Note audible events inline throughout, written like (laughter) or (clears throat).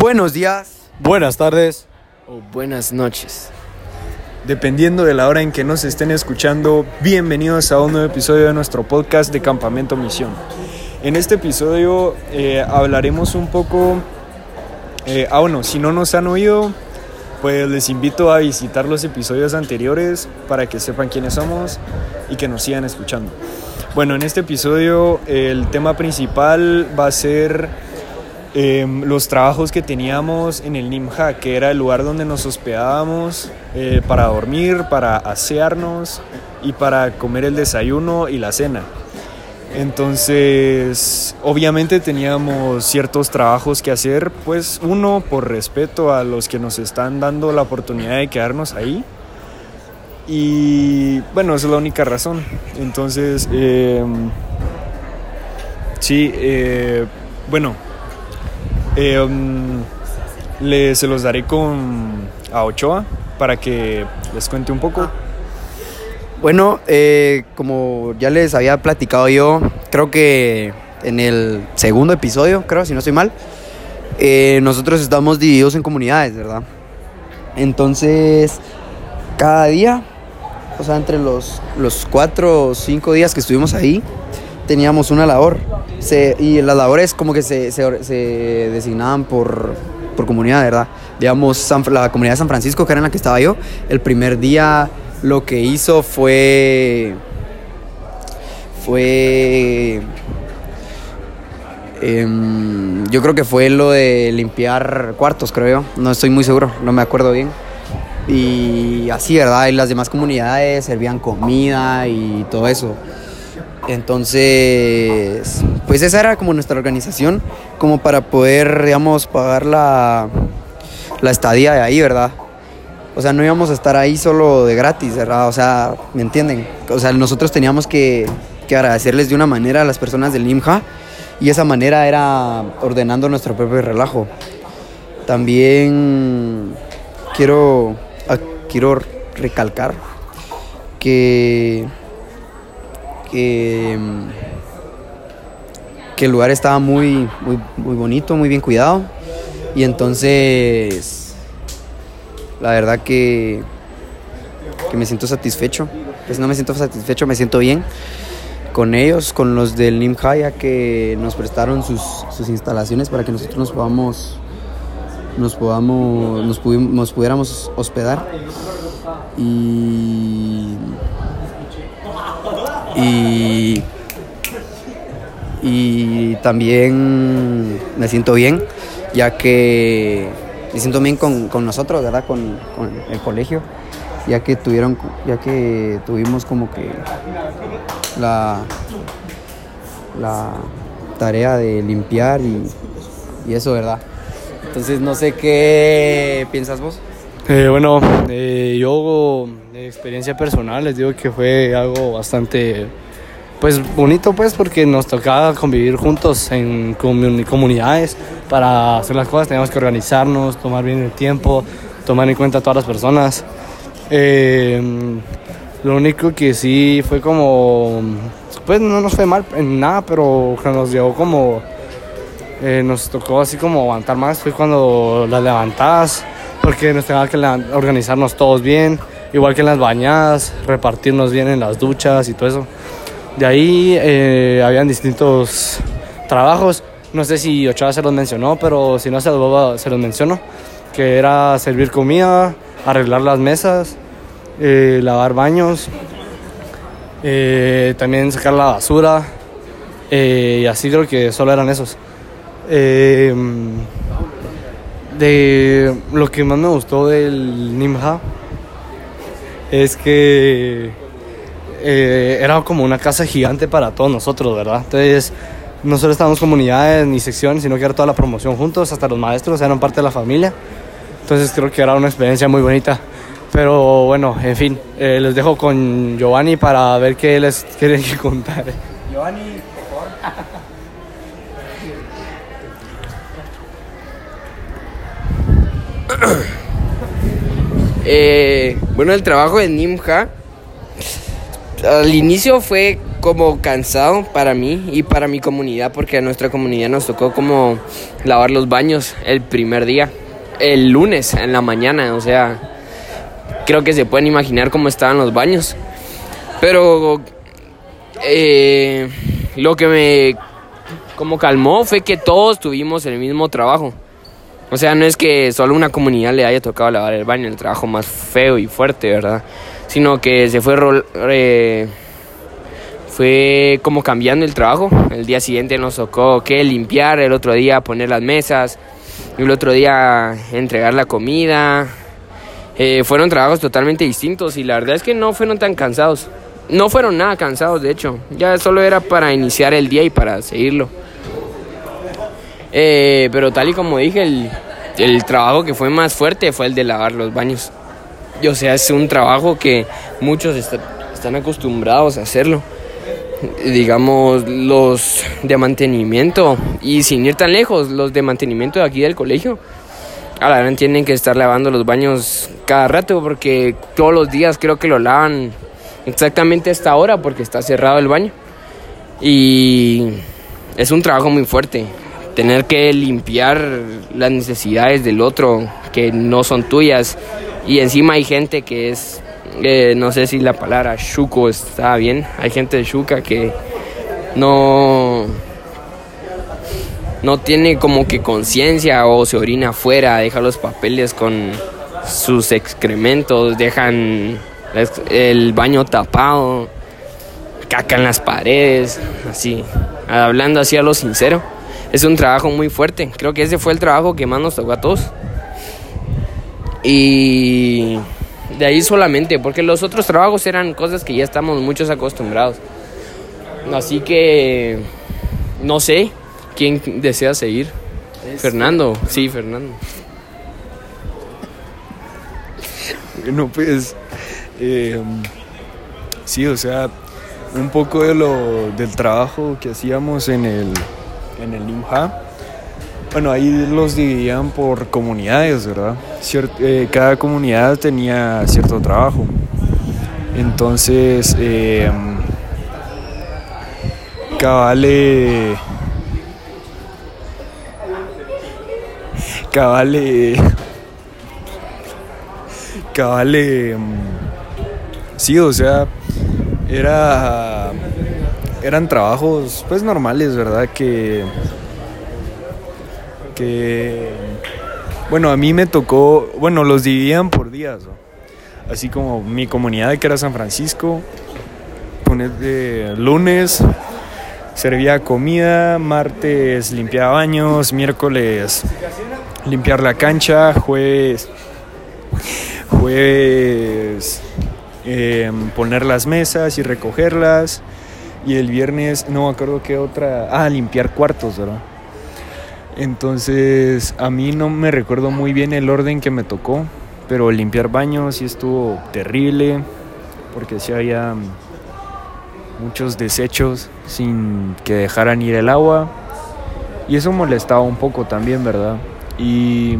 Buenos días Buenas tardes. o buenas noches. Dependiendo de la hora en que nos estén escuchando, bienvenidos a un nuevo episodio de nuestro podcast de Campamento Misión. En este episodio eh, hablaremos un poco, eh, ah bueno, si no nos han oído, pues les invito a visitar los episodios anteriores para que sepan quiénes somos y que nos sigan escuchando. Bueno, en este episodio el tema principal va a ser eh, los trabajos que teníamos en el Nimja, que era el lugar donde nos hospedábamos eh, para dormir, para asearnos y para comer el desayuno y la cena. Entonces, obviamente teníamos ciertos trabajos que hacer, pues uno por respeto a los que nos están dando la oportunidad de quedarnos ahí. Y bueno, esa es la única razón. Entonces, eh, sí, eh, bueno, um, le- se los daré con a Ochoa para que les cuente un poco. Bueno, eh, como ya les había platicado yo, creo que en el segundo episodio, creo, si no estoy mal, eh, nosotros estamos divididos en comunidades, ¿verdad? Entonces, cada día, o sea, entre los, los cuatro o cinco días que estuvimos ahí, teníamos una labor. Se- y las labores como que se, se- se designaban por, por comunidad, ¿verdad? Digamos, la comunidad de San Francisco, que era en la que estaba yo, el primer día lo que hizo fue... Fue... em, yo creo que fue lo de limpiar cuartos, creo yo. No estoy muy seguro, no me acuerdo bien. Y así, ¿verdad? Y las demás comunidades servían comida y todo eso. Entonces, pues esa era como nuestra organización, como para poder, digamos, pagar la, la estadía de ahí, ¿verdad? O sea, no íbamos a estar ahí solo de gratis, ¿verdad? O sea, ¿me entienden? O sea, nosotros teníamos que, que agradecerles de una manera a las personas del NIMJA y esa manera era ordenando nuestro propio relajo. También quiero, ah, quiero recalcar que, que, el lugar estaba muy, muy, muy bonito, muy bien cuidado y entonces la verdad que, que me siento satisfecho. Pues no me siento satisfecho, me siento bien con ellos, con los del NIMJA, ya que nos prestaron sus, sus instalaciones para que nosotros nos podamos, nos podamos, nos, nos pudiéramos hospedar. Y, y, y también me siento bien, ya que me siento bien con, con nosotros, ¿verdad? Con, con el colegio, ya que tuvieron, ya que tuvimos como que la, la tarea de limpiar y, y eso, ¿verdad? Entonces no sé qué piensas vos. Eh, bueno, eh, yo de experiencia personal les digo que fue algo bastante pues bonito pues porque nos tocaba convivir juntos en comuni- comunidades para hacer las cosas, teníamos que organizarnos, tomar bien el tiempo, tomar en cuenta a todas las personas. Eh, lo único que sí fue como, pues no nos fue mal en nada, pero que nos llegó como eh, nos tocó así como aguantar más fue cuando las levantadas, porque nos tenía que organizarnos todos bien, igual que en las bañadas, repartirnos bien en las duchas y todo eso. De ahí eh, habían distintos trabajos, no sé si Ochoa se los mencionó, pero si no se los, se los menciono, que era servir comida, arreglar las mesas, eh, lavar baños, eh, también sacar la basura, eh, y así creo que solo eran esos. De lo que más me gustó del Nimja es que eh, era como una casa gigante para todos nosotros, ¿verdad? Entonces, no solo estábamos comunidades ni secciones, sino que era toda la promoción juntos, hasta los maestros eran parte de la familia. Entonces, creo que era una experiencia muy bonita. Pero bueno, en fin, eh, les dejo con Giovanni para ver qué les quieren contar. Giovanni, por favor. (coughs) Eh, bueno, el trabajo de Nimja al inicio fue como cansado para mí y para mi comunidad, porque a nuestra comunidad nos tocó como lavar los baños el primer día, el lunes en la mañana, o sea, creo que se pueden imaginar cómo estaban los baños. Pero eh, lo que me como calmó fue que todos tuvimos el mismo trabajo. O sea, no es que solo una comunidad le haya tocado lavar el baño, el trabajo más feo y fuerte, ¿verdad? Sino que se fue eh, fue como cambiando el trabajo. El día siguiente nos tocó que limpiar, el otro día poner las mesas, el otro día entregar la comida. Eh, fueron trabajos totalmente distintos y la verdad es que no fueron tan cansados. No fueron nada cansados, de hecho. Ya solo era para iniciar el día y para seguirlo. Eh, pero tal y como dije, el, el trabajo que fue más fuerte fue el de lavar los baños. O sea, es un trabajo que muchos están acostumbrados a hacerlo. Digamos, los de mantenimiento, y sin ir tan lejos, los de mantenimiento de aquí del colegio, a la verdad tienen que estar lavando los baños cada rato porque todos los días creo que lo lavan exactamente a esta hora porque está cerrado el baño. Y es un trabajo muy fuerte tener que limpiar las necesidades del otro que no son tuyas. Y encima hay gente que es eh, no sé si la palabra chuco está bien hay gente de chuca que no no tiene como que conciencia o se orina afuera deja los papeles con sus excrementos dejan el baño tapado caca en las paredes así. Hablando así a lo sincero es un trabajo muy fuerte. Creo que ese fue el trabajo que más nos tocó a todos. Y de ahí solamente, porque los otros trabajos eran cosas que ya estamos muchos acostumbrados. Así que no sé quién desea seguir. Fernando, sí, Fernando. (laughs) Bueno, pues eh, sí, o sea, un poco de lo del trabajo que hacíamos en el en el IMJA, bueno, ahí los dividían por comunidades, ¿verdad? Eh, cada comunidad tenía cierto trabajo. Entonces, eh, cabale. Cabale. Cabale. Sí, o sea, era eran trabajos pues normales, ¿verdad? Que, que, bueno, a mí me tocó, bueno, los dividían por días, así como mi comunidad que era San Francisco, lunes servía comida, martes limpiaba baños, miércoles limpiar la cancha, jueves, jueves em, poner las mesas y recogerlas y el viernes, no me acuerdo qué otra, ah, limpiar cuartos, ¿verdad? Entonces, a mí no me recuerdo muy bien el orden que me tocó, pero limpiar baños sí estuvo terrible, porque sí había muchos desechos sin que dejaran ir el agua, y eso molestaba un poco también, ¿verdad? Y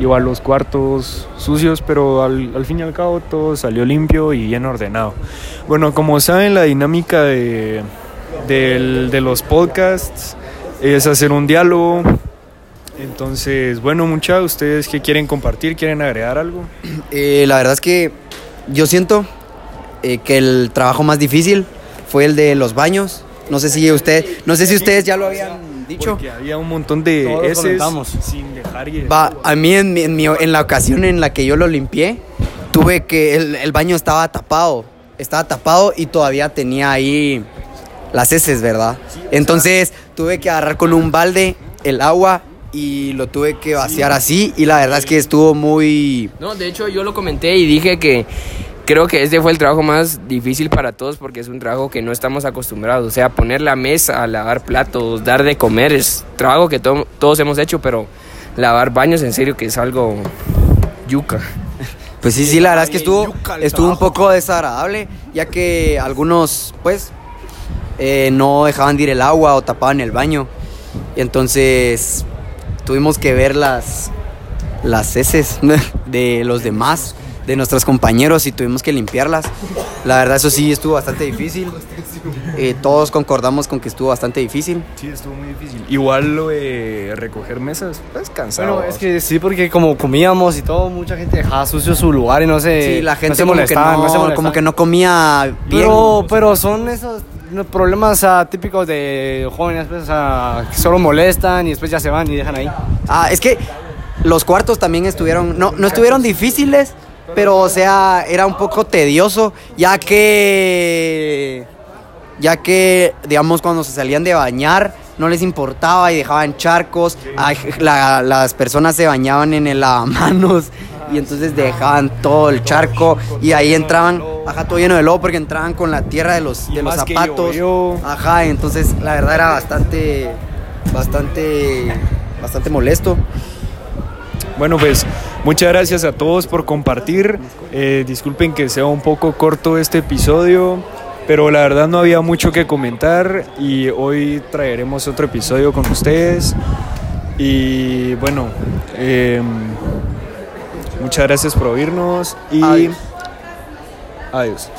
igual los cuartos sucios, pero al, fin y al cabo todo salió limpio y bien ordenado. Bueno, como saben, la dinámica de, de los podcasts es hacer un diálogo. Entonces, bueno, muchachos, ¿ustedes qué quieren compartir? ¿Quieren agregar algo? (clears throat) Eh, la verdad es que yo siento eh, que el trabajo más difícil fue el de los baños. No sé si usted, no sé si ustedes ya lo habían dicho. Porque había un montón de S sin dejar Va, a mí en, en, la ocasión en la que yo lo limpié, tuve que el, baño estaba tapado, estaba tapado y todavía tenía ahí las heces, ¿verdad? Entonces tuve que agarrar con un balde el agua y lo tuve que vaciar así y la verdad es que estuvo muy... No, de hecho yo lo comenté y dije que creo que este fue el trabajo más difícil para todos porque es un trabajo que no estamos acostumbrados. O sea, poner la mesa, lavar platos, dar de comer, es trabajo que todos hemos hecho, pero lavar baños en serio que es algo yuca. Pues sí, sí, la verdad es que estuvo, estuvo un poco desagradable, ya que algunos, pues, eh, no dejaban de ir el agua o tapaban el baño. Y entonces tuvimos que ver las, las heces (laughs) de los demás de nuestros compañeros y tuvimos que limpiarlas. La verdad, eso sí estuvo bastante difícil. Eh, todos concordamos con que estuvo bastante difícil. Sí, estuvo muy difícil. Igual lo de recoger mesas, pues cansado. Bueno, es que sí, porque como comíamos y todo, mucha gente dejaba sucio su lugar y no se, Sí, la gente no se como, que molestaba, no, no se como que no comía bien. Pero, pero son esos problemas ah, típicos de jóvenes pues, ah, que solo molestan y después ya se van y dejan ahí. Ah, es que los cuartos también estuvieron, no, no estuvieron difíciles, pero o sea, era un poco tedioso, ya que, ya que, digamos, cuando se salían de bañar, no les importaba y dejaban charcos, la- las personas se bañaban en el lavamanos y entonces dejaban todo el charco y ahí entraban, ajá, todo lleno de lodo porque entraban con la tierra de los, de los zapatos. Ajá, entonces la verdad era bastante, bastante, bastante molesto. Bueno, pues muchas gracias a todos por compartir. Eh, disculpen que sea un poco corto este episodio, pero la verdad no había mucho que comentar y hoy traeremos otro episodio con ustedes. Y bueno, eh, muchas gracias por oírnos y Adiós. adiós.